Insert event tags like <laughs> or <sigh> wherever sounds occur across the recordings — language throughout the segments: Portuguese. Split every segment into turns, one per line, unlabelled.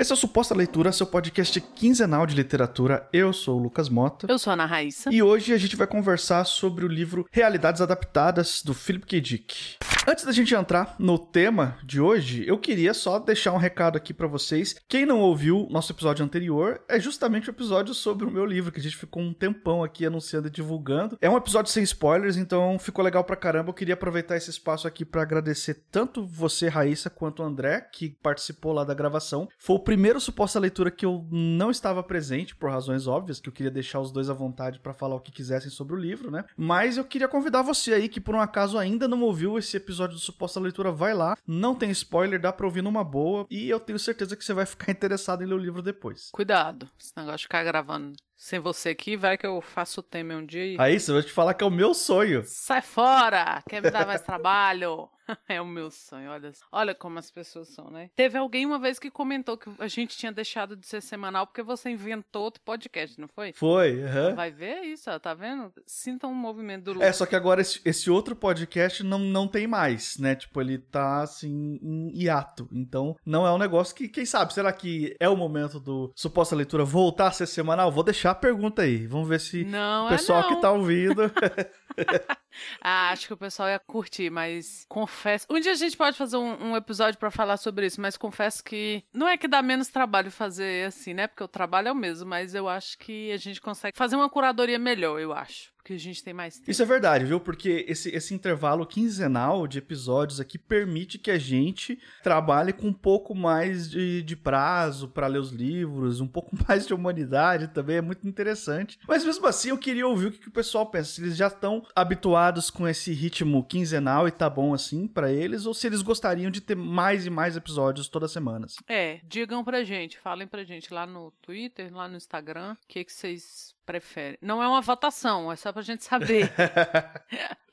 Esse é o Suposta Leitura, seu podcast quinzenal de literatura. Eu sou o Lucas Mota.
Eu sou a Ana Raíssa.
E hoje a gente vai conversar sobre o livro Realidades Adaptadas, do Philip K. Dick. Antes da gente entrar no tema de hoje, eu queria só deixar um recado aqui para vocês. Quem não ouviu nosso episódio anterior, é justamente o episódio sobre o meu livro, que a gente ficou um tempão aqui anunciando e divulgando. É um episódio sem spoilers, então ficou legal pra caramba. Eu queria aproveitar esse espaço aqui para agradecer tanto você, Raíssa, quanto o André, que participou lá da gravação. Foi o primeiro suposta leitura que eu não estava presente, por razões óbvias, que eu queria deixar os dois à vontade para falar o que quisessem sobre o livro, né? Mas eu queria convidar você aí, que por um acaso ainda não ouviu esse episódio do Suposta Leitura, vai lá. Não tem spoiler, dá pra ouvir numa boa. E eu tenho certeza que você vai ficar <laughs> interessado em ler o livro depois.
Cuidado, esse negócio de ficar gravando sem você aqui, vai que eu faço o tema um dia e...
Aí, você vai te falar que é o meu sonho.
Sai fora! Quer me dar mais trabalho? <laughs> é o meu sonho, olha. Olha como as pessoas são, né? Teve alguém uma vez que comentou que a gente tinha deixado de ser semanal porque você inventou outro podcast, não foi?
Foi, aham.
Vai ver isso, ó, tá vendo? Sinta um movimento do
Lucas. É, só que agora esse, esse, outro podcast não, não tem mais, né? Tipo, ele tá, assim, em hiato. Então, não é um negócio que, quem sabe, será que é o momento do Suposta Leitura voltar a ser semanal? Vou deixar a pergunta aí. Vamos ver se
não,
o pessoal
é
que tá ouvindo. <laughs> <laughs>
ah, acho que o pessoal ia curtir, mas confesso. Um dia a gente pode fazer um, um episódio para falar sobre isso, mas confesso que não é que dá menos trabalho fazer assim, né? Porque o trabalho é o mesmo, mas eu acho que a gente consegue fazer uma curadoria melhor, eu acho porque a gente tem mais tempo.
Isso é verdade, viu? Porque esse, esse intervalo quinzenal de episódios aqui permite que a gente trabalhe com um pouco mais de, de prazo para ler os livros, um pouco <laughs> mais de humanidade também, é muito interessante. Mas mesmo assim, eu queria ouvir o que, que o pessoal pensa. Se eles já estão habituados com esse ritmo quinzenal e tá bom assim para eles, ou se eles gostariam de ter mais e mais episódios toda semana. Assim.
É, digam pra gente, falem pra gente lá no Twitter, lá no Instagram, o que, que vocês prefere. Não é uma votação, é só pra gente saber. <laughs>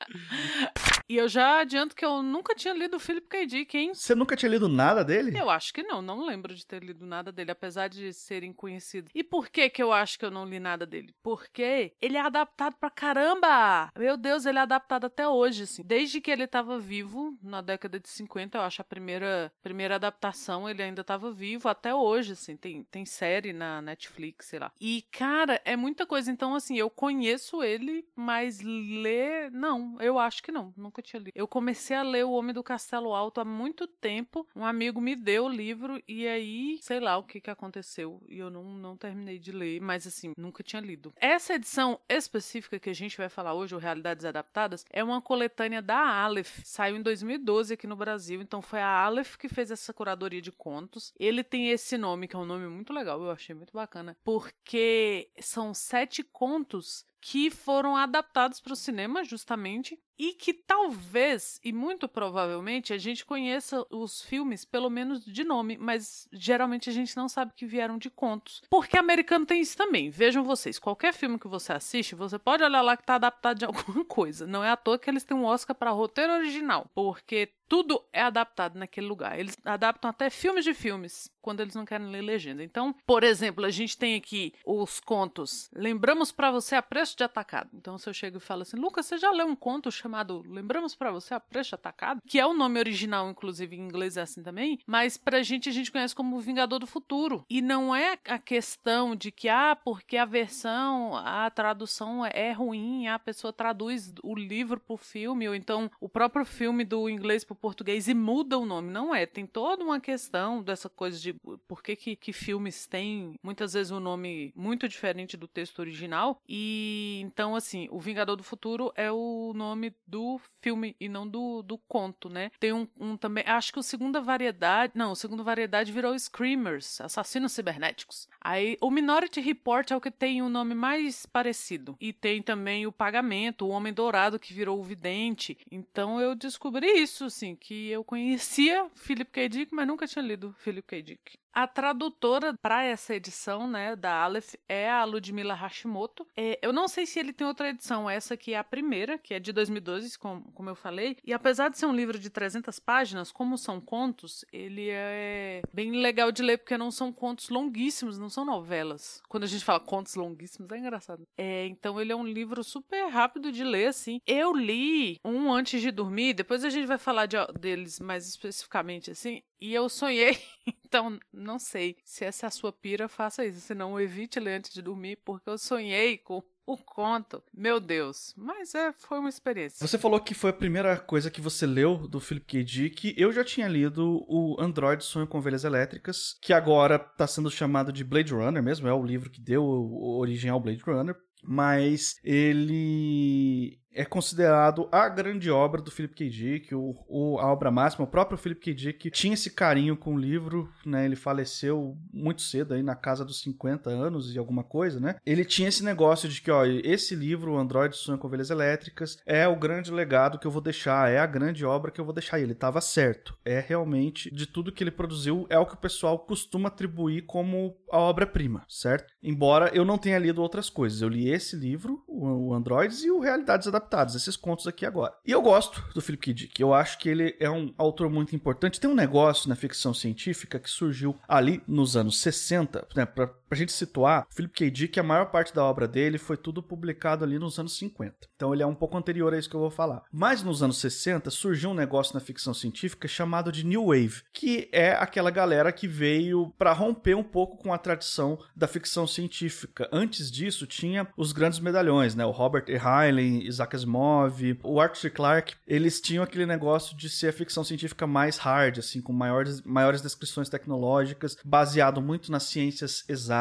<laughs> e eu já adianto que eu nunca tinha lido o Philip K. Dick, hein?
Você nunca tinha lido nada dele?
Eu acho que não, não lembro de ter lido nada dele, apesar de serem conhecidos. E por que que eu acho que eu não li nada dele? Porque ele é adaptado pra caramba! Meu Deus, ele é adaptado até hoje, assim. Desde que ele tava vivo, na década de 50, eu acho a primeira, primeira adaptação, ele ainda tava vivo até hoje, assim. Tem, tem série na Netflix, sei lá. E, cara, é muita coisa. Então, assim, eu conheço ele, mas ler. Não, eu acho que não. Nunca tinha lido. Eu comecei a ler O Homem do Castelo Alto há muito tempo. Um amigo me deu o livro e aí, sei lá o que, que aconteceu. E eu não, não terminei de ler, mas assim, nunca tinha lido. Essa edição específica que a gente vai falar hoje, o Realidades Adaptadas, é uma coletânea da Aleph. Saiu em 2012 aqui no Brasil, então foi a Aleph que fez essa curadoria de contos. Ele tem esse nome, que é um nome muito legal, eu achei muito bacana, porque são sete contos que foram adaptados para o cinema, justamente, e que talvez, e muito provavelmente, a gente conheça os filmes pelo menos de nome, mas geralmente a gente não sabe que vieram de contos. Porque americano tem isso também. Vejam vocês, qualquer filme que você assiste, você pode olhar lá que está adaptado de <laughs> alguma coisa. Não é à toa que eles têm um Oscar para roteiro original, porque tudo é adaptado naquele lugar. Eles adaptam até filmes de filmes quando eles não querem ler legenda. Então, por exemplo, a gente tem aqui os contos. Lembramos para você a preço de atacado. Então, se eu chego e falo assim, Lucas, você já leu um conto chamado Lembramos para você a preço de atacado? Que é o nome original, inclusive em inglês é assim também. Mas pra gente, a gente conhece como Vingador do Futuro. E não é a questão de que, ah, porque a versão, a tradução é ruim, a pessoa traduz o livro pro filme, ou então o próprio filme do inglês pro português e muda o nome. Não é. Tem toda uma questão dessa coisa de por que, que, que filmes têm muitas vezes um nome muito diferente do texto original. E então, assim, O Vingador do Futuro é o nome do filme e não do, do conto, né? Tem um, um também. Acho que o segunda variedade. Não, o segundo variedade virou Screamers, Assassinos Cibernéticos. Aí o Minority Report é o que tem o nome mais parecido. E tem também o Pagamento, o Homem Dourado que virou o Vidente. Então eu descobri isso, assim assim, que eu conhecia Philip K. Dick, mas nunca tinha lido Philip K. Dick. A tradutora para essa edição, né, da Aleph é a Ludmila Hashimoto. É, eu não sei se ele tem outra edição, essa aqui é a primeira, que é de 2012, como, como eu falei. E apesar de ser um livro de 300 páginas, como são contos, ele é bem legal de ler, porque não são contos longuíssimos, não são novelas. Quando a gente fala contos longuíssimos, é engraçado. É, então ele é um livro super rápido de ler, assim. Eu li um antes de dormir, depois a gente vai falar de, deles mais especificamente, assim. E eu sonhei, <laughs> então não sei se essa é a sua pira, faça isso. Senão evite ler antes de dormir, porque eu sonhei com o conto. Meu Deus. Mas é, foi uma experiência.
Você falou que foi a primeira coisa que você leu do Philip K. Dick. Eu já tinha lido o Android Sonho com Ovelhas Elétricas, que agora está sendo chamado de Blade Runner mesmo. É o livro que deu origem ao Blade Runner. Mas ele é considerado a grande obra do Philip K. Dick, o, o, a obra máxima. O próprio Philip K. Dick tinha esse carinho com o livro, né? Ele faleceu muito cedo, aí na casa dos 50 anos e alguma coisa, né? Ele tinha esse negócio de que, ó, esse livro, o Android Sonha com Ovelhas Elétricas, é o grande legado que eu vou deixar, é a grande obra que eu vou deixar. E ele estava certo. É realmente, de tudo que ele produziu, é o que o pessoal costuma atribuir como a obra-prima, certo? Embora eu não tenha lido outras coisas. Eu li esse livro, o, o Androids, e o Realidades Adaptadas adaptados, esses contos aqui agora. E eu gosto do Philip K. Dick, eu acho que ele é um autor muito importante. Tem um negócio na ficção científica que surgiu ali nos anos 60, né, pra gente situar, Philip K. Dick, a maior parte da obra dele foi tudo publicado ali nos anos 50. Então ele é um pouco anterior a isso que eu vou falar. Mas nos anos 60 surgiu um negócio na ficção científica chamado de New Wave, que é aquela galera que veio para romper um pouco com a tradição da ficção científica. Antes disso tinha os grandes medalhões, né? O Robert E. Heinlein, Isaac Asimov, o Arthur. Clarke, eles tinham aquele negócio de ser a ficção científica mais hard, assim, com maiores, maiores descrições tecnológicas, baseado muito nas ciências exatas,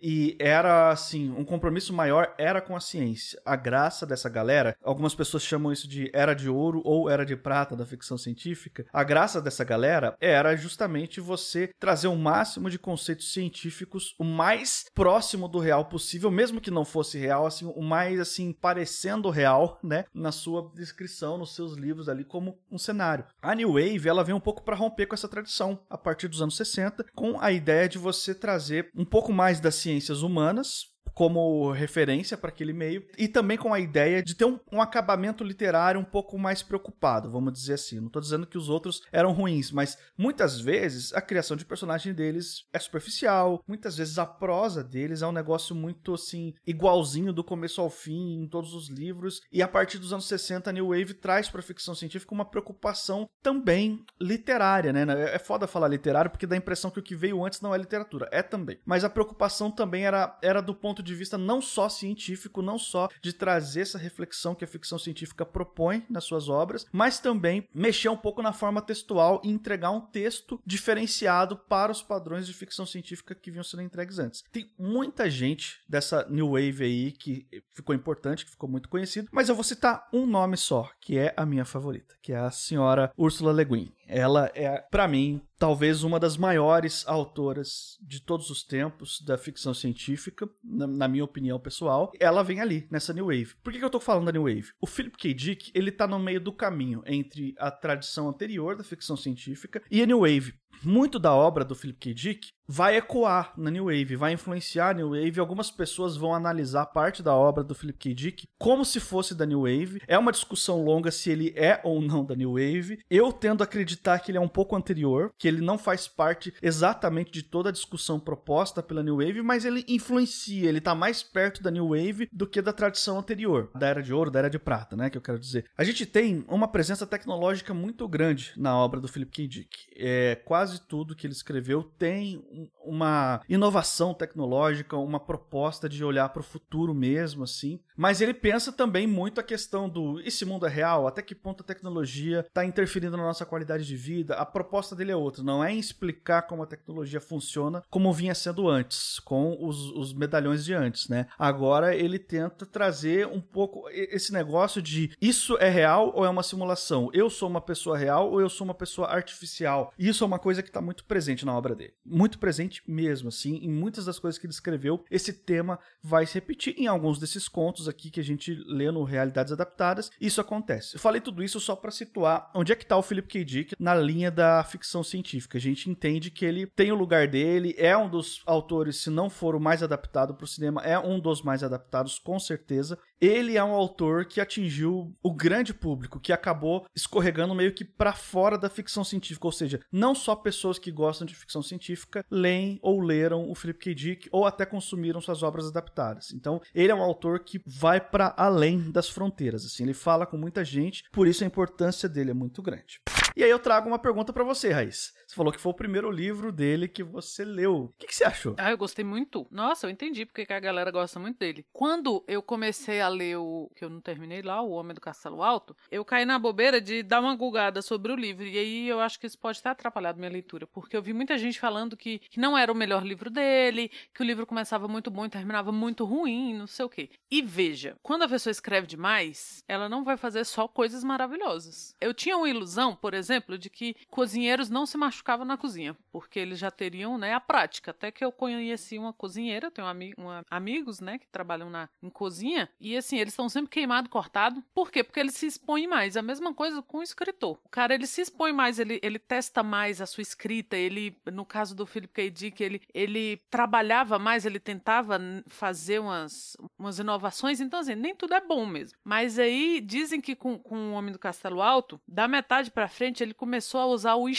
e era, assim, um compromisso maior era com a ciência. A graça dessa galera, algumas pessoas chamam isso de era de ouro ou era de prata da ficção científica, a graça dessa galera era justamente você trazer o máximo de conceitos científicos o mais próximo do real possível, mesmo que não fosse real, assim, o mais, assim, parecendo real né, na sua descrição, nos seus livros ali como um cenário. A New Wave, ela vem um pouco para romper com essa tradição a partir dos anos 60, com a ideia de você trazer um pouco mais das ciências humanas como referência para aquele meio e também com a ideia de ter um, um, acabamento literário um pouco mais preocupado, vamos dizer assim. Não estou dizendo que os outros eram ruins, mas muitas vezes a criação de personagem deles é superficial, muitas vezes a prosa deles é um negócio muito assim igualzinho do começo ao fim em todos os livros e a partir dos anos 60 a New Wave traz para a ficção científica uma preocupação também literária, né? É foda falar literário porque dá a impressão que o que veio antes não é literatura, é também. Mas a preocupação também era era do ponto ponto de vista não só científico, não só de trazer essa reflexão que a ficção científica propõe nas suas obras, mas também mexer um pouco na forma textual e entregar um texto diferenciado para os padrões de ficção científica que vinham sendo entregues antes. Tem muita gente dessa New Wave aí que ficou importante, que ficou muito conhecido, mas eu vou citar um nome só, que é a minha favorita, que é a senhora Ursula Le Guin. Ela é, para mim, talvez uma das maiores autoras de todos os tempos da ficção científica, na, na, minha opinião pessoal. Ela vem ali, nessa New Wave. Por que, que eu tô falando da New Wave? O Philip K. Dick, ele tá no meio do caminho entre a tradição anterior da ficção científica e a New Wave. Muito da obra do Philip K. Dick vai ecoar na New Wave, vai influenciar a New Wave. Algumas pessoas vão analisar parte da obra do Philip K. Dick como se fosse da New Wave. É uma discussão longa se ele é ou não da New Wave. Eu tendo a acreditar que ele é um pouco anterior, que ele não faz parte exatamente de toda a discussão proposta pela New Wave, mas ele influencia, ele tá mais perto da New Wave do que da tradição anterior, da Era de Ouro, da Era de Prata, né, que eu quero dizer. A gente tem uma presença tecnológica muito grande na obra do Philip K. Dick. É, quase tudo que ele escreveu tem uma inovação tecnológica, uma proposta de olhar para o futuro mesmo, assim. Mas ele pensa também muito a questão do esse mundo é real, até que ponto a tecnologia está interferindo na nossa qualidade de vida. A proposta dele é outra, não é explicar como a tecnologia funciona como vinha sendo antes, com os, os medalhões de antes, né? Agora ele tenta trazer um pouco esse negócio de isso é real ou é uma simulação? Eu sou uma pessoa real ou eu sou uma pessoa artificial? Isso é uma coisa que está muito presente na obra dele. Muito presente mesmo, assim, em muitas das coisas que ele escreveu, esse tema vai se repetir em alguns desses contos aqui que a gente lê no Realidades Adaptadas. Isso acontece. Eu falei tudo isso só para situar onde é que tá o Philip K. Dick na linha da ficção científica. A gente entende que ele tem o lugar dele, é um dos autores, se não for o mais adaptado para o cinema, é um dos mais adaptados, com certeza. Ele é um autor que atingiu o grande público, que acabou escorregando meio que para fora da ficção científica, ou seja, não só pessoas que gostam de ficção científica leem ou leram o Philip K. Dick ou até consumiram suas obras adaptadas. Então, ele é um autor que vai para além das fronteiras, assim, ele fala com muita gente, por isso a importância dele é muito grande. E aí eu trago uma pergunta para você, Raiz. Você falou que foi o primeiro livro dele que você leu. O que, que você achou?
Ah, eu gostei muito. Nossa, eu entendi porque que a galera gosta muito dele. Quando eu comecei a ler o que eu não terminei lá, O Homem do Castelo Alto, eu caí na bobeira de dar uma gulgada sobre o livro. E aí eu acho que isso pode ter atrapalhado minha leitura, porque eu vi muita gente falando que, que não era o melhor livro dele, que o livro começava muito bom e terminava muito ruim, não sei o quê. E veja, quando a pessoa escreve demais, ela não vai fazer só coisas maravilhosas. Eu tinha uma ilusão, por exemplo, de que cozinheiros não se machucavam na cozinha, porque eles já teriam, né, a prática. Até que eu conheci uma cozinheira, tenho ami uma, amigos, né, que trabalham na, em cozinha, e assim, eles estão sempre queimado, cortado. Por quê? Porque eles se expõem mais. A mesma coisa com o escritor. O cara, ele se expõe mais, ele, ele testa mais a sua escrita, ele, no caso do Philip K. Dick, ele, ele trabalhava mais, ele tentava fazer umas, umas inovações, então assim, nem tudo é bom mesmo. Mas aí, dizem que com, com o Homem do Castelo Alto, da metade para frente, ele começou a usar o I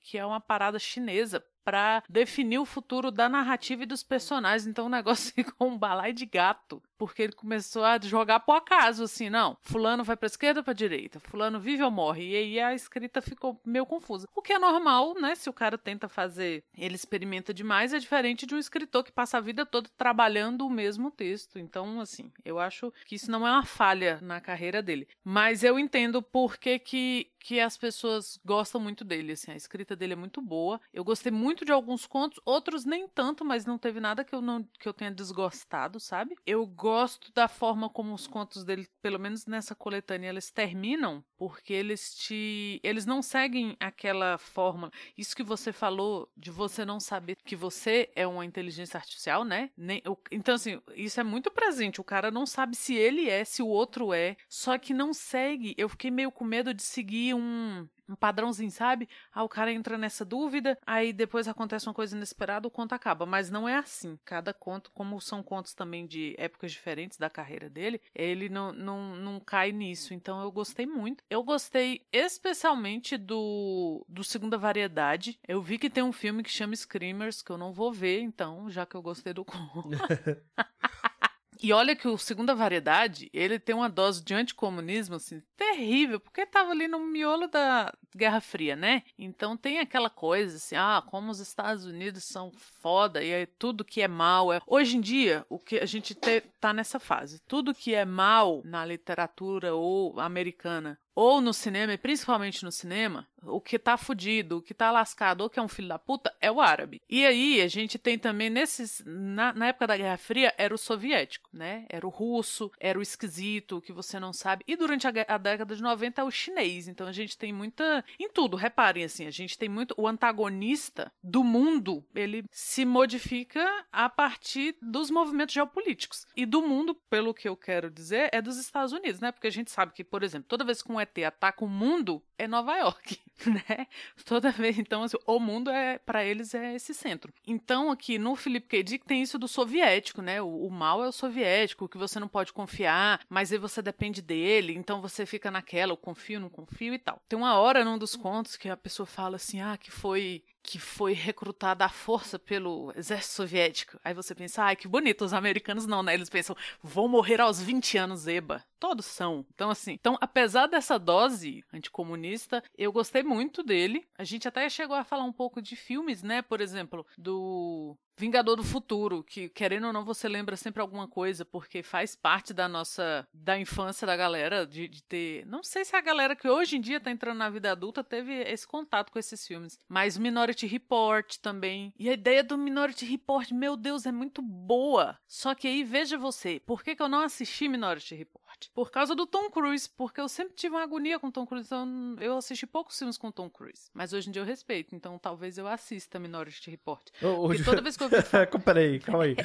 que é uma parada chinesa para definir o futuro da narrativa e dos personagens. Então o <laughs> negócio ficou um balai de gato porque ele começou a jogar por acaso, assim, não, fulano vai pra esquerda ou pra direita, fulano vive ou morre, e aí a escrita ficou meio confusa. O que é normal, né, se o cara tenta fazer, ele experimenta demais, é diferente de um escritor que passa a vida toda trabalhando o mesmo texto. Então, assim, eu acho que isso não é uma falha na carreira dele, mas eu entendo por que que que as pessoas gostam muito dele, assim, a escrita dele é muito boa. Eu gostei muito de alguns contos, outros nem tanto, mas não teve nada que eu não que eu tenha desgostado, sabe? Eu gosto da forma como os contos dele, pelo menos nessa coletânea, eles terminam, porque eles te. Eles não seguem aquela fórmula. Isso que você falou de você não saber que você é uma inteligência artificial, né? Nem, então, assim, isso é muito presente. O cara não sabe se ele é, se o outro é, só que não segue. Eu fiquei meio com medo de seguir um um padrãozinho, sabe? Ah, o cara entra nessa dúvida, aí depois acontece uma coisa inesperada, o conto acaba. Mas não é assim. Cada conto, como são contos também de épocas diferentes da carreira dele, ele não, não, não cai nisso. Então eu gostei muito. Eu gostei especialmente do, do Segunda Variedade. Eu vi que tem um filme que chama Screamers, que eu não vou ver, então, já que eu gostei do conto. <laughs> E olha que o Segunda Variedade, ele tem uma dose de anticomunismo, assim, terrível, porque estava ali no miolo da Guerra Fria, né? Então tem aquela coisa, assim, ah, como os Estados Unidos são foda e aí tudo que é mal é... Hoje em dia, o que a gente te, tá nessa fase, tudo que é mal na literatura ou americana ou no cinema, e principalmente no cinema, o que tá fudido, o que tá lascado, ou que é um filho da puta, é o árabe. E aí a gente tem também nesses. Na, na, época da Guerra Fria, era o soviético, né? Era o russo, era o esquisito, que você não sabe. E durante a, a década de 90 é o chinês. Então a gente tem muita. Em tudo, reparem assim, a gente tem muito. O antagonista do mundo, ele se modifica a partir dos movimentos geopolíticos. E do mundo, pelo que eu quero dizer, é dos Estados Unidos, né? Porque a gente sabe que, por exemplo, toda vez que um ET ataca o mundo, é Nova York, <laughs> né? Toda vez, então, assim, o mundo é para eles é esse centro. Então, aqui no Felipe K. Dick tem isso do soviético, né? O, o, mal é o soviético, que você não pode confiar, mas aí você depende dele, então você fica naquela, eu confio, não confio e tal. Tem uma hora num dos contos que a pessoa fala assim, ah, que foi que foi recrutada à força pelo exército soviético. Aí você pensa, ai, que bonito, os americanos não, né? Eles pensam, vou morrer aos 20 anos, eba. Todos são. Então, assim, então, apesar dessa dose anticomunista, eu gostei muito dele. A gente até chegou a falar um pouco de filmes, né? Por exemplo, do Vingador do Futuro, que querendo ou não você lembra sempre alguma coisa, porque faz parte da nossa da infância da galera de, de, ter, não sei se a galera que hoje em dia tá entrando na vida adulta teve esse contato com esses filmes, mas Minority Report também. E a ideia do Minority Report, meu Deus, é muito boa. Só que aí veja você, por que, que eu não assisti Minority Report? Por causa do Tom Cruise, porque eu sempre tive uma agonia com Tom Cruise, então eu assisti poucos filmes com Tom Cruise. Mas hoje em dia eu respeito, então talvez eu assista Minority Report.
Hoje...
toda vez que eu. <laughs>
Peraí, calma aí.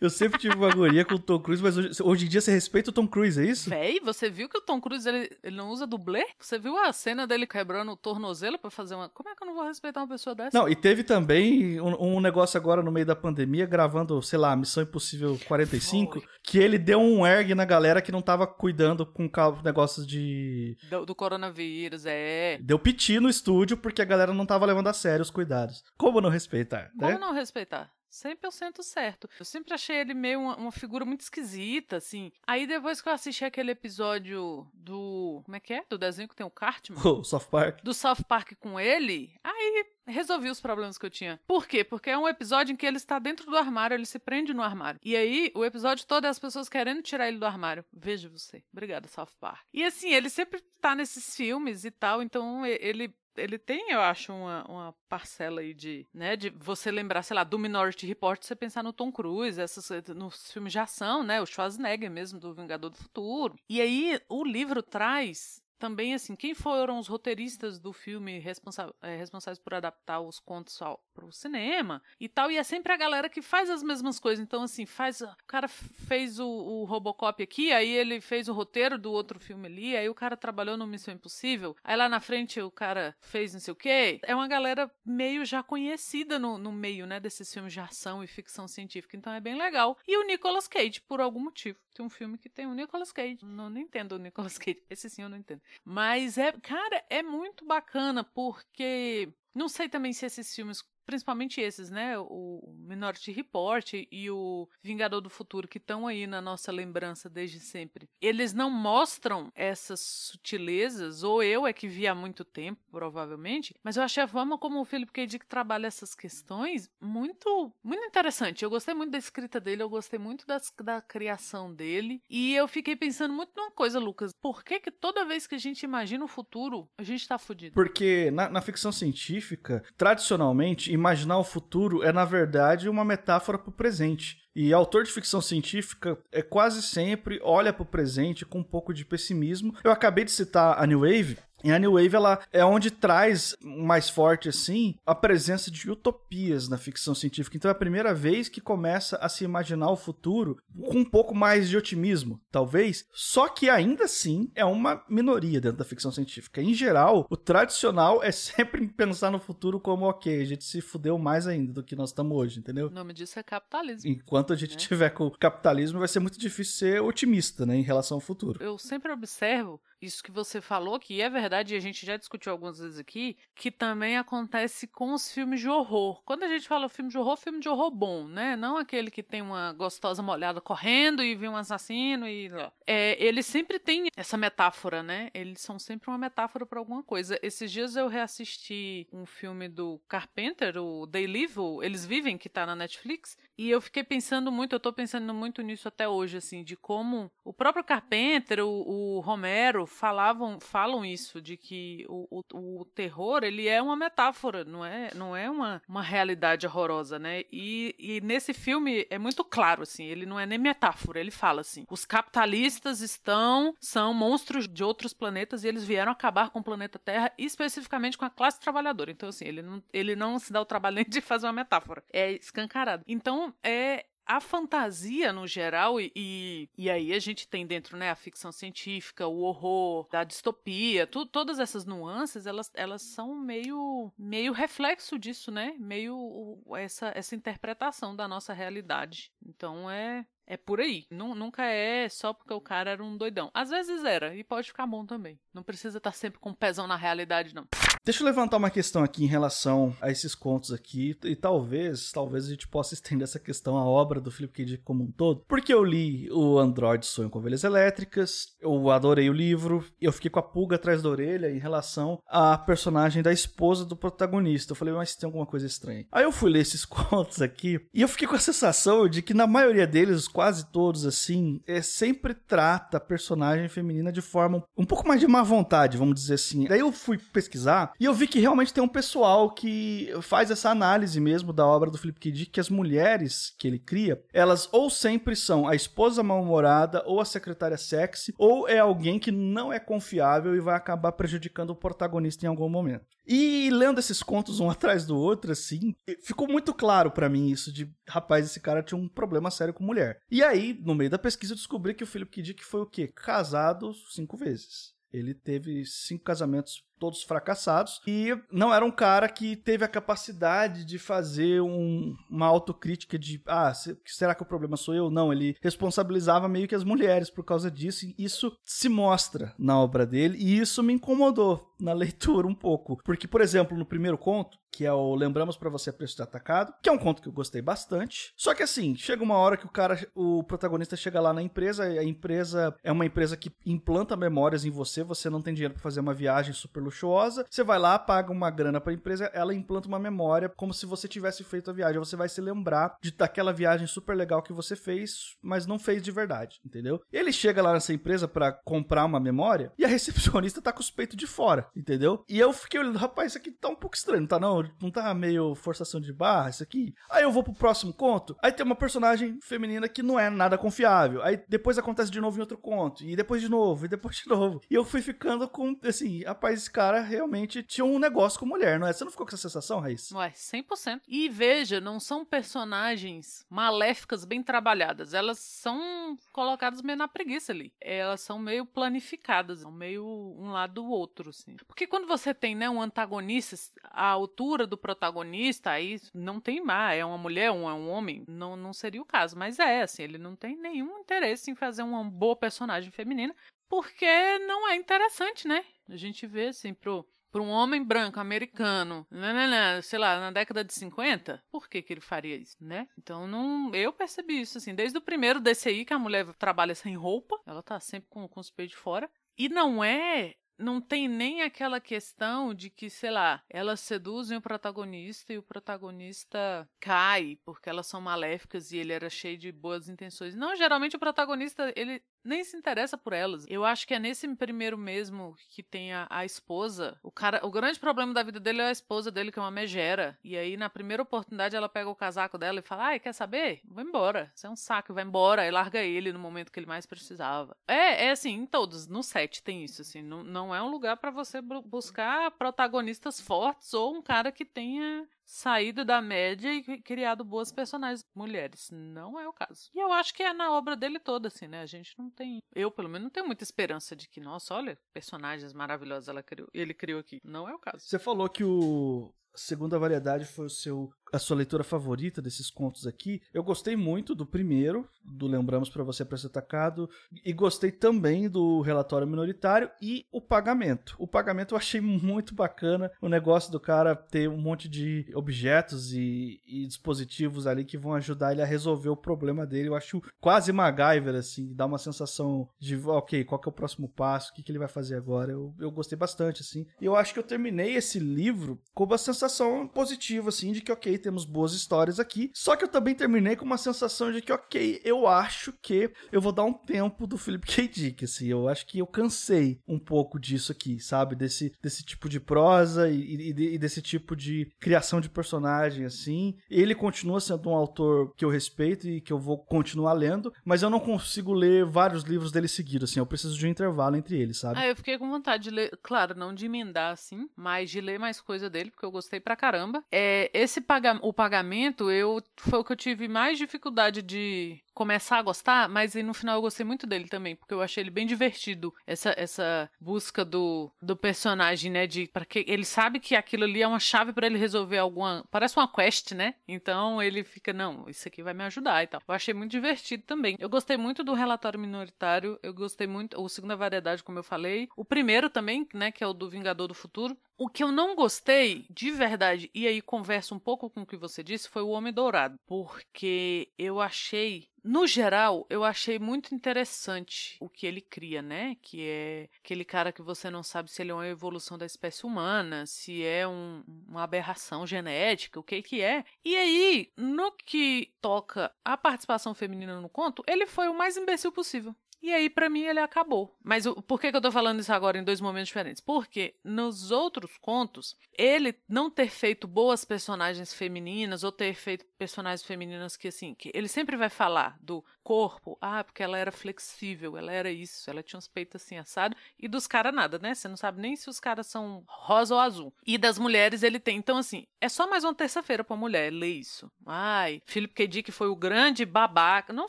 Eu sempre tive uma agonia com o Tom Cruise, mas hoje, hoje, em dia você respeita o Tom Cruise, é isso?
Véi, você viu que o Tom Cruise ele, ele não usa dublê? Você viu a cena dele quebrando o tornozelo para fazer uma. Como é que eu não vou respeitar uma pessoa dessa?
Não, e teve também um, um negócio agora no meio da pandemia, gravando, sei lá, Missão Impossível 45, Foi. que ele deu um erg na galera que não tava cuidando com negócios de.
Do, do coronavírus, é.
Deu piti no estúdio porque a galera não tava levando a sério os cuidados. Como não respeitar?
Como
né?
não respeitar? 100% certo. Eu sempre achei ele meio uma, uma, figura muito esquisita, assim. Aí depois que eu assisti aquele episódio do. Como é que é? Do desenho que tem o Cartman? <laughs>
O South Park.
Do South Park com ele. Aí resolvi os problemas que eu tinha. Por quê? Porque é um episódio em que ele está dentro do armário, ele se prende no armário. E aí, o episódio todo é as pessoas querendo tirar ele do armário. Veja você. Obrigada, South Park. E assim, ele sempre tá nesses filmes e tal, então ele ele tem, eu acho, uma, uma parcela aí de, né, de você lembrar, sei lá, do Minority Report, você pensar no Tom Cruise, essas, nos filmes de ação, né, o Schwarzenegger mesmo, do Vingador do Futuro. E aí, o livro traz também, assim, quem foram os roteiristas do filme responsa é, responsáveis por adaptar os contos para o cinema e tal, e é sempre a galera que faz as mesmas coisas. Então, assim, faz. O cara fez o, o Robocop aqui, aí ele fez o roteiro do outro filme ali, aí o cara trabalhou no Missão Impossível, aí lá na frente o cara fez não sei o quê. É uma galera meio já conhecida no, no meio, né, desses filmes de ação e ficção científica. Então é bem legal. E o Nicolas Cage, por algum motivo. Tem um filme que tem o Nicolas Cage. Não, não entendo o Nicolas Cage. Esse sim eu não entendo. Mas é, cara, é muito bacana porque não sei também se esses filmes principalmente esses, né? O Minority Report e o Vingador do Futuro, que estão aí na nossa lembrança desde sempre. Eles não mostram essas sutilezas, ou eu é que vi há muito tempo, provavelmente, mas eu achei a forma como o Philip K. Dick trabalha essas questões muito, muito interessante. Eu gostei muito da escrita dele, eu gostei muito das, da criação dele, e eu fiquei pensando muito numa coisa, Lucas. Por que que toda vez que a gente imagina o futuro, a gente tá fudido?
Porque na, na ficção científica, tradicionalmente, imaginar o futuro é, na verdade, uma metáfora para o presente. E autor de ficção científica é quase sempre olha para o presente com um pouco de pessimismo. Eu acabei de citar a New Wave, e a New Wave ela é onde traz mais forte assim a presença de utopias na ficção científica. Então é a primeira vez que começa a se imaginar o futuro com um pouco mais de otimismo, talvez. Só que ainda assim é uma minoria dentro da ficção científica. Em geral, o tradicional é <laughs> sempre pensar no futuro como ok, a gente se fudeu mais ainda do que nós estamos hoje, entendeu?
O nome disso é capitalismo.
Enquanto a gente né? tiver com o capitalismo, vai ser muito difícil ser otimista, né, em relação ao futuro.
Eu sempre observo isso que você falou, que é verdade, e a gente já discutiu algumas vezes aqui, que também acontece com os filmes de horror. Quando a gente fala filme de horror, filme de horror bom, né? Não aquele que tem uma gostosa molhada correndo e vem um assassino e. É, eles sempre têm essa metáfora, né? Eles são sempre uma metáfora para alguma coisa. Esses dias eu reassisti um filme do Carpenter, o They Live, Eles Vivem, que tá na Netflix, e eu fiquei pensando muito, eu tô pensando muito nisso até hoje, assim, de como o próprio Carpenter, o, o Romero, falavam, falam isso, de que o, o, o, terror, ele é uma metáfora, não é, não é uma, uma realidade horrorosa, né? E, e nesse filme é muito claro, assim, ele não é nem metáfora, ele fala assim, os capitalistas estão, são monstros de outros planetas e eles vieram acabar com o planeta Terra, especificamente com a classe trabalhadora. Então, assim, ele não, ele não se dá o trabalho <laughs> nem de fazer uma metáfora, é escancarado. Então, é, a fantasia no geral, e, e aí a gente tem dentro né, a ficção científica, o horror, a distopia, tu, todas essas nuances, elas, elas são meio, meio reflexo disso, né? Meio essa, essa interpretação da nossa realidade. Então é, é por aí. Nunca é só porque o cara era um doidão. Às vezes era, e pode ficar bom também. Não precisa estar sempre com um pezão na realidade, não.
Deixa eu levantar uma questão aqui em relação a esses contos aqui, e talvez, talvez a gente possa estender essa questão à obra do Philip K. Dick como um todo, porque eu li o Android Sonho com Ovelhas Elétricas, eu adorei o livro, eu fiquei com a pulga atrás da orelha em relação à personagem da esposa do protagonista. Eu falei, mas tem alguma coisa estranha. Aí eu fui ler esses <laughs> contos aqui, e eu fiquei com a sensação de que na maioria deles, quase todos assim, é, sempre trata a personagem feminina de forma um pouco mais de má vontade, vamos dizer assim. Daí eu fui pesquisar E eu vi que realmente tem um pessoal que faz essa análise mesmo da obra do Philip K. Dick, que as mulheres que ele cria, elas ou sempre são a esposa mal-humorada, ou a secretária sexy, ou é alguém que não é confiável e vai acabar prejudicando o protagonista em algum momento. E lendo esses contos um <laughs> atrás do outro, assim, ficou muito claro para mim isso de, rapaz, esse cara tinha um problema sério com mulher. E aí, no meio da pesquisa, eu descobri que o Philip K. Dick foi o quê? Casado cinco vezes. Ele teve cinco casamentos todos fracassados. E não era um cara que teve a capacidade de fazer um, uma autocrítica de, ah, será que o problema sou eu? Não, ele responsabilizava meio que as mulheres por causa disso. E isso se mostra na obra dele. E isso me incomodou na leitura um pouco. Porque, por exemplo, no primeiro conto, que é o Lembramos para você preço de atacado, que é um conto que eu gostei bastante. Só que assim, chega uma hora que o cara, o protagonista chega lá na empresa, a empresa é uma empresa que implanta memórias em você, você não tem dinheiro para fazer uma viagem super luxuosa, você vai lá, paga uma grana para a empresa, ela implanta uma memória como se você tivesse feito a viagem, você vai se lembrar de daquela viagem super legal que você fez, mas não fez de verdade, entendeu? Ele chega lá nessa empresa para comprar uma memória e a recepcionista tá com os peitos de fora, entendeu? E eu fiquei olhando, rapaz, isso aqui tá um pouco estranho, tá não? não tá meio forçação de barra isso aqui? Aí eu vou pro próximo conto, aí tem uma personagem feminina que não é nada confiável. Aí depois acontece de novo em outro conto, e depois de novo, e depois de novo. E eu fui ficando com, assim, rapaz, cara realmente tinha um negócio com mulher, não é? Você não ficou com essa sensação, Raíssa?
Ué, 100%. E veja, não são personagens maléficas bem trabalhadas, elas são colocadas meio na preguiça ali. Elas são meio planificadas, meio um lado do outro, assim. Porque quando você tem, né, um antagonista, a altura do protagonista, aí não tem má, é uma mulher, um é um homem, não, não seria o caso. Mas é, assim, ele não tem nenhum interesse em fazer uma boa personagem feminina, porque não é interessante, né? A gente vê, assim, pro, para um homem branco americano, né, né, né, sei lá, na década de 50, por que, que ele faria isso, né? Então não, eu percebi isso assim, desde o primeiro aí que a mulher trabalha sem roupa, ela tá sempre com, com os peitos de fora, e não é não tem nem aquela questão de que, sei lá, elas seduzem o protagonista e o protagonista cai porque elas são maléficas e ele era cheio de boas intenções. Não, geralmente o protagonista, ele nem se interessa por elas. Eu acho que é nesse primeiro mesmo que tem a, a, esposa. O cara, o grande problema da vida dele é a esposa dele, que é uma megera. E aí, na primeira oportunidade, ela pega o casaco dela e fala: Ai, quer saber? Vai embora. Você é um saco, vai embora. E larga ele no momento que ele mais precisava. É, é assim, em todos. No set tem isso, assim. Não, não é um lugar para você buscar protagonistas fortes ou um cara que tenha saído da média e criado boas personagens mulheres. Não é o caso. E eu acho que é na obra dele toda, assim, né? A gente não tem. Eu, pelo menos, não tenho muita esperança de que, nossa, olha, personagens maravilhosos ela criou, ele criou aqui. Não é o caso.
Você falou que o segunda variedade foi o seu a sua leitura favorita desses contos aqui. Eu gostei muito do primeiro, do Lembramos para você para ser atacado, e gostei também do relatório minoritário e o pagamento. O pagamento eu achei <laughs> muito bacana, o negócio do cara ter um monte de objetos e, e dispositivos ali que vão ajudar ele a resolver o problema dele. Eu acho quase MacGyver, assim, dá uma sensação de, ok, qual que é o próximo passo, o que, que ele vai fazer agora. Eu, eu gostei bastante, assim. E eu acho que eu terminei esse livro com uma sensação positiva, assim, de que, ok, temos boas histórias aqui. Só que eu também terminei com uma sensação de que, ok, eu acho que eu vou dar um tempo do Philip <laughs> K. Dick, assim. Eu acho que eu cansei um pouco disso aqui, sabe? Desse, desse tipo de prosa e, e, e desse tipo de criação de personagem, assim. Ele continua sendo um autor que eu respeito e que eu vou continuar lendo, mas eu não consigo ler vários livros dele seguidos, assim. Eu preciso de um intervalo entre eles, sabe?
Ah, eu fiquei com vontade de ler, claro, não de emendar, assim, mas de ler mais coisa dele, porque eu gostei pra caramba. É, esse pagamento o pagamento, eu foi o que eu tive mais dificuldade de começar a gostar, mas no final eu gostei muito dele também, porque eu achei ele bem divertido. Essa, essa busca do, do personagem, né? De para que ele sabe que aquilo ali é uma chave para ele resolver alguma. Parece uma quest, né? Então ele fica, não, isso aqui vai me ajudar e tal. Eu achei muito divertido também. Eu gostei muito do relatório minoritário, eu gostei muito. O segunda variedade, como eu falei. O primeiro também, né? Que é o do Vingador do Futuro. O que eu não gostei, de verdade, e aí conversa um pouco com o que você disse, foi o Homem Dourado. Porque eu achei no geral, eu achei muito interessante o que ele cria, né? Que é aquele cara que você não sabe se ele é uma evolução da espécie humana, se é um, uma aberração genética, o que que é. E aí, no que toca a participação feminina no conto, ele foi o mais imbecil possível. E aí, para mim, ele acabou. Mas o, por que, que eu tô falando isso agora em dois momentos diferentes? Porque nos outros contos, ele não ter feito boas personagens femininas ou ter feito personagens femininas que, assim, que ele sempre vai falar do corpo, ah, porque ela era flexível, ela era isso, ela tinha uns peitos assim assado, e dos caras nada, né? Você não sabe nem se os caras são rosa ou azul. E das mulheres ele tem. Então, assim, é só mais uma terça-feira pra mulher ler isso. Ai, Philip K. Dick foi o grande babaca. Não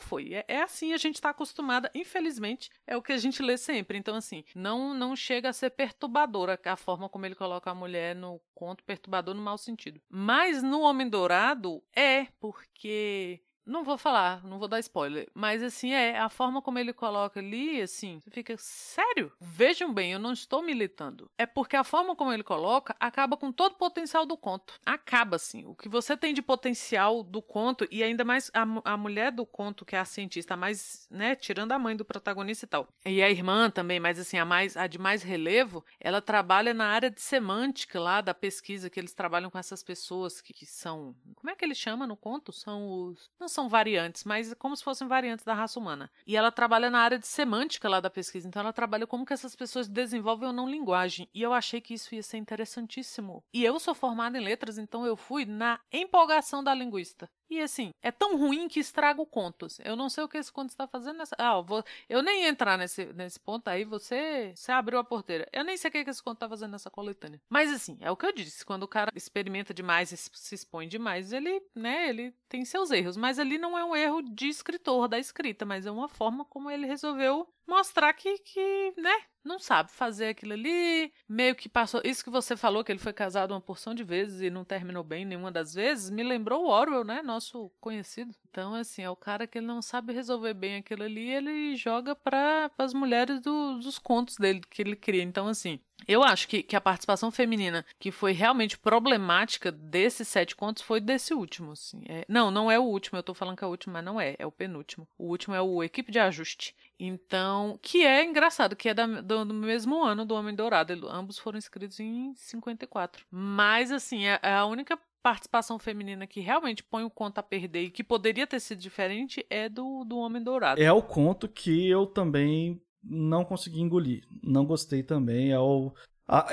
foi. É, é assim, a gente tá acostumada, infelizmente é o que a gente lê sempre. Então, assim, não, não chega a ser perturbadora a forma como ele coloca a mulher no conto, perturbador no mau sentido. Mas no Homem Dourado é, porque não vou falar, não vou dar spoiler, mas assim, é a forma como ele coloca ali, assim, você fica, sério? Vejam bem, eu não estou militando. É porque a forma como ele coloca acaba com todo o potencial do conto. Acaba, assim. O que você tem de potencial do conto, e ainda mais a, a mulher do conto, que é a cientista, mais, né, tirando a mãe do protagonista e tal. E a irmã também, mas assim, a, mais, a de mais relevo, ela trabalha na área de semântica lá da pesquisa, que eles trabalham com essas pessoas que, que são. Como é que ele chama no conto? São os. São variantes, mas como se fossem variantes da raça humana. E ela trabalha na área de semântica lá da pesquisa, então ela trabalha como que essas pessoas desenvolvem ou não linguagem. E eu achei que isso ia ser interessantíssimo. E eu sou formada em letras, então eu fui na empolgação da linguista. E assim, é tão ruim que estraga o contos. Eu não sei o que esse conto está fazendo nessa. Ah, eu, vou... eu nem ia entrar nesse, nesse ponto aí, você... você abriu a porteira. Eu nem sei o que esse conto está fazendo nessa coletânea. Mas assim, é o que eu disse. Quando o cara experimenta demais se expõe demais, ele, né, ele tem seus erros. Mas ali não é um erro de escritor, da escrita, mas é uma forma como ele resolveu mostrar que, que, né, não sabe fazer aquilo ali, meio que passou. Isso que você falou, que ele foi casado uma porção de vezes e não terminou bem nenhuma das vezes, me lembrou o Orwell, né? Nosso conhecido. Então, assim, é o cara que ele não sabe resolver bem aquilo ali, ele joga para as mulheres do, dos contos dele que ele cria. Então, assim, eu acho que, que a participação feminina que foi realmente problemática desses sete contos foi desse último. Assim. É, não, não é o último, eu tô falando que é o último, mas não é, é o penúltimo. O último é o Equipe de Ajuste. Então, que é engraçado, que é da, do, do, mesmo ano do Homem Dourado. Ele, ambos foram escritos em 54. Mas, assim, é, é a única participação feminina que realmente põe o conto a perder e que poderia ter sido diferente é do, do Homem Dourado.
É o conto que eu também não consegui engolir. Não gostei também. É o, a,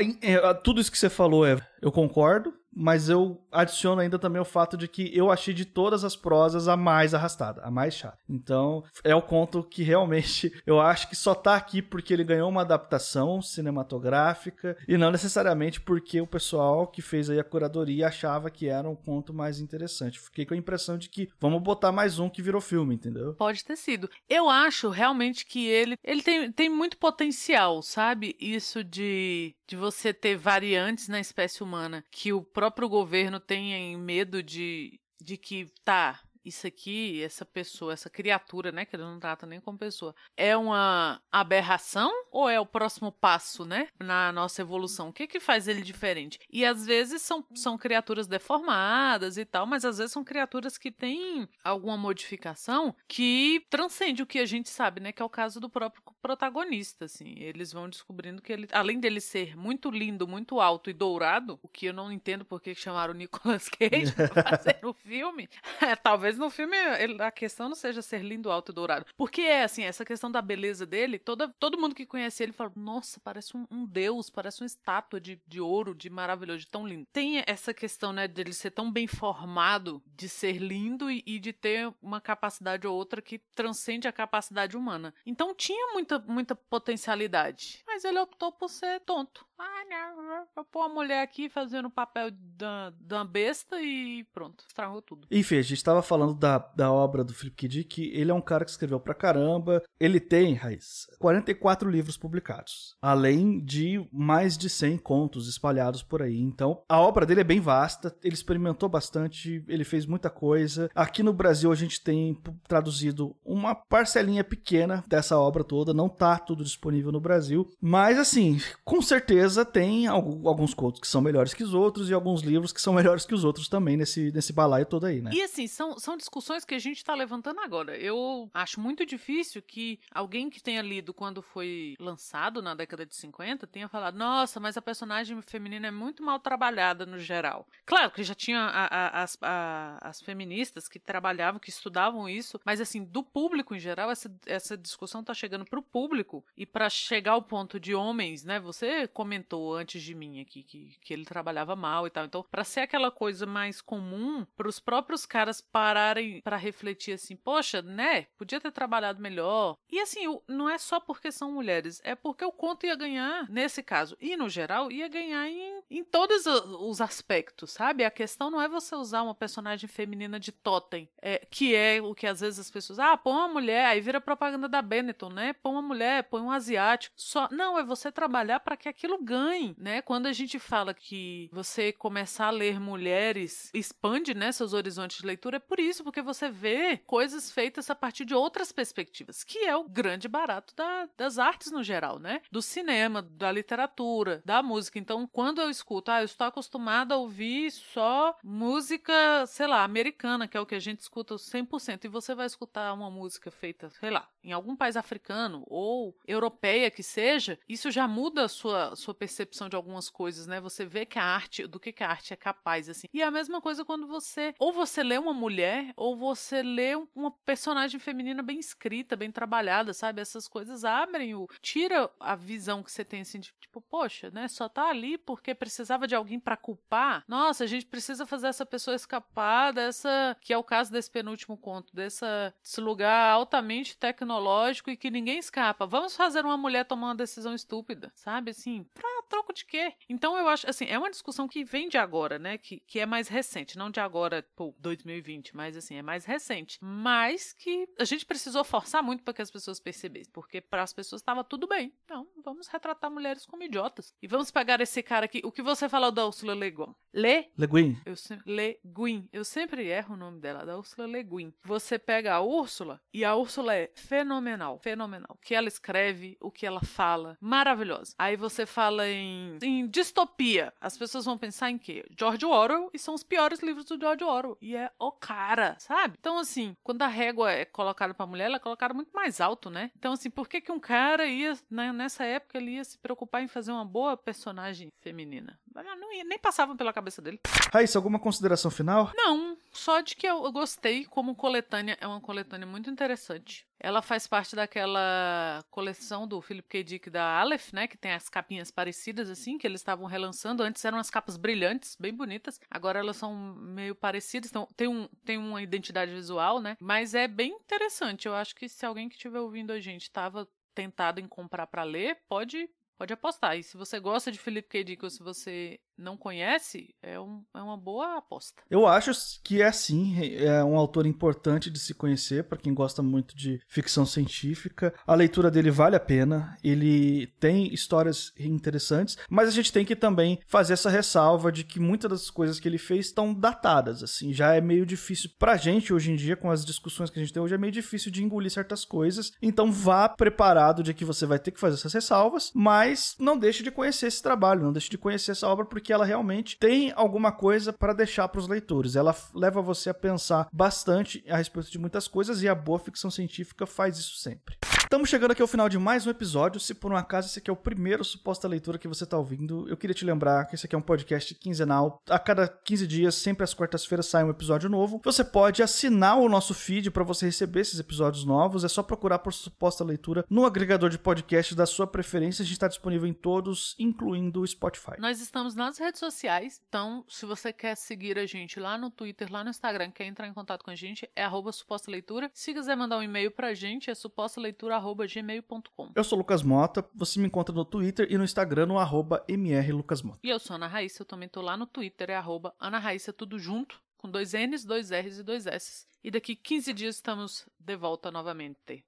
a, tudo isso que você falou, é, eu concordo mas eu adiciono ainda também o fato de que eu achei de todas as prosas a mais arrastada, a mais chata. Então, é o conto que realmente <laughs> eu acho que só tá aqui porque ele ganhou uma adaptação cinematográfica e não necessariamente porque o pessoal que fez aí a curadoria achava que era um conto mais interessante. Fiquei com a impressão de que vamos botar mais um que virou filme, entendeu?
Pode ter sido. Eu acho realmente que ele, ele tem, tem muito potencial, sabe? Isso de, de você ter variantes na espécie humana que o próprio governo tenha medo de, de que, tá, isso aqui, essa pessoa, essa criatura, né, que ele não trata nem como pessoa, é uma aberração ou é o próximo passo, né, na nossa evolução? O que que faz ele diferente? E às vezes são, são criaturas deformadas e tal, mas às vezes são criaturas que têm alguma modificação que transcende o que a gente sabe, né, que é o caso do próprio protagonista, assim. Eles vão descobrindo que ele, além dele ser muito lindo, muito alto e dourado, o que eu não entendo porque chamaram o Nicolas <laughs> Cage pra <laughs> fazer o filme, <laughs> é, talvez talvez no filme a questão não seja ser lindo, alto e dourado. Porque é assim, essa questão da beleza dele, toda, todo mundo que conhece ele fala: nossa, parece um, um deus, parece uma estátua de, de ouro, de maravilhoso, de tão lindo. Tem essa questão, né, dele ser tão bem formado, de ser lindo e, e de ter uma capacidade ou outra que transcende a capacidade humana. Então tinha muita, muita potencialidade. Mas ele optou por ser tonto. Ah, vou pôr a mulher aqui fazendo o papel da, da besta e pronto, estragou tudo.
Enfim, a gente tava falando da, da obra do Philip K. Dick, ele é um cara que escreveu pra caramba. Ele tem, Raiz, 44 livros publicados, além de mais de 100 contos espalhados por aí. Então, a obra dele é bem vasta, ele experimentou bastante, ele fez muita coisa. Aqui no Brasil a gente tem traduzido uma parcelinha pequena dessa obra toda, não tá tudo disponível no Brasil, mas assim, com certeza certeza tem alguns contos que são melhores que os outros e alguns livros que são <laughs> melhores que os outros também nesse, nesse balaio todo aí, né?
E assim, são, são são discussões que a gente está levantando agora. Eu acho muito difícil que alguém que tenha lido quando foi lançado na década de 50 tenha falado: nossa, mas a personagem feminina é muito mal trabalhada no geral. Claro que já tinha a, a, as, a, as feministas que trabalhavam, que estudavam isso, mas assim, do público em geral, essa, essa discussão está chegando para o público e para chegar ao ponto de homens, né? Você comentou antes de mim aqui que, que ele trabalhava mal e tal. Então, para ser aquela coisa mais comum, para os próprios caras pararem para refletir assim, poxa, né? Podia ter trabalhado melhor. E assim, não é só porque são mulheres, é porque o conto ia ganhar, nesse caso, e no geral, ia ganhar em, em todos os aspectos, sabe? A questão não é você usar uma personagem feminina de totem, é, que é o que às vezes as pessoas, ah, põe uma mulher, aí vira propaganda da Benetton, né? Põe uma mulher, põe um asiático. Só, não, é você trabalhar para que aquilo ganhe, né? Quando a gente fala que você começar a ler mulheres expande, né, seus horizontes de leitura, é por isso, porque você vê coisas feitas a partir de outras perspectivas, que é o grande barato da, das artes no geral, né? Do cinema, da literatura, da música. Então, quando eu escuto, ah, eu estou acostumada a ouvir só música, sei lá, americana, que é o que a gente escuta 100%, e você vai escutar uma música feita, sei lá, em algum país africano ou europeia que seja, isso já muda a sua, sua percepção de algumas coisas, né? Você vê que a arte, do que, que a arte é capaz, assim. E é a mesma coisa quando você, ou você lê uma mulher, ou você lê uma personagem feminina bem escrita, bem trabalhada, sabe? Essas coisas abrem o. tira a visão que você tem, assim, de tipo, poxa, né? Só tá ali porque precisava de alguém para culpar. Nossa, a gente precisa fazer essa pessoa escapar dessa. que é o caso desse penúltimo conto, dessa, desse lugar altamente tecnológico e que ninguém escapa. Vamos fazer uma mulher tomar uma decisão estúpida, sabe? Assim, pra troco de quê? Então eu acho, assim, é uma discussão que vem de agora, né? Que, que é mais recente, não de agora, pô, 2020, mas assim, é mais recente. Mas que a gente precisou forçar muito para que as pessoas percebessem, porque para as pessoas estava tudo bem. Então, vamos retratar mulheres como idiotas. E vamos pegar esse cara aqui, o que você falou da Ursula Le Guin. Le?
Le Guin.
Eu Le Guin. Eu sempre erro o nome dela, da Ursula Le Guin. Você pega a Úrsula e a Úrsula é fenomenal, fenomenal. O que ela escreve, o que ela fala, maravilhosa. Aí você fala em, em distopia. As pessoas vão pensar em quê? George Orwell e são os piores livros do George Orwell. E é o cara, sabe? Então, assim, quando a régua é colocada pra mulher, ela é colocada muito mais alto, né? Então, assim, por que, que um cara ia, né, nessa época, ele ia se preocupar em fazer uma boa personagem feminina? Não ia, nem passava pela cabeça dele.
Raíssa, alguma consideração final?
Não, só de que eu, eu gostei como coletânea. É uma coletânea muito interessante. Ela faz parte daquela coleção do Philip K. Dick da Aleph, né? Que tem as capinhas parecidas, assim, que eles estavam relançando. Antes eram as capas brilhantes, bem bonitas. Agora elas são meio parecidas. Então tem, um, tem uma identidade visual, né? Mas é bem interessante. Eu acho que se alguém que estiver ouvindo a gente estava tentado em comprar para ler, pode pode apostar. E se você gosta de Philip K. Dick ou se você não conhece, é, um, é uma boa aposta.
Eu acho que é sim, é um autor importante de se conhecer para quem gosta muito de ficção científica. A leitura dele vale a pena, ele tem histórias interessantes, mas a gente tem que também fazer essa ressalva de que muitas das coisas que ele fez estão datadas, assim, já é meio difícil pra gente hoje em dia com as discussões que a gente tem hoje é meio difícil de engolir certas coisas. Então vá preparado de que você vai ter que fazer essas ressalvas, mas não deixe de conhecer esse trabalho, não deixe de conhecer essa obra porque ela realmente tem alguma coisa para deixar para os leitores. Ela leva você a pensar bastante a respeito de muitas coisas e a boa ficção científica faz isso sempre. Estamos chegando aqui ao final de mais um episódio. Se por um acaso esse aqui é o primeiro suposta leitura que você está ouvindo, eu queria te lembrar que esse aqui é um podcast quinzenal. A cada 15 dias, sempre às quartas-feiras, sai um episódio novo. Você pode assinar o nosso feed para você receber esses episódios novos. É só procurar por suposta leitura no agregador de podcast da sua preferência. A gente está disponível em todos, incluindo o Spotify.
Nós estamos nas redes sociais, então se você quer seguir a gente lá no Twitter, lá no Instagram, quer entrar em contato com a gente, é suposta leitura. Se quiser mandar um e-mail pra gente, é suposta leitura gmail.com.
Eu sou o Lucas Mota, você me encontra no Twitter e no Instagram no arroba mrlucasmota.
E eu sou Ana Raíssa, eu também tô lá no Twitter, é arroba Ana Raíssa, tudo junto, com dois N's, dois R's e dois S's. E daqui 15 dias estamos de volta novamente.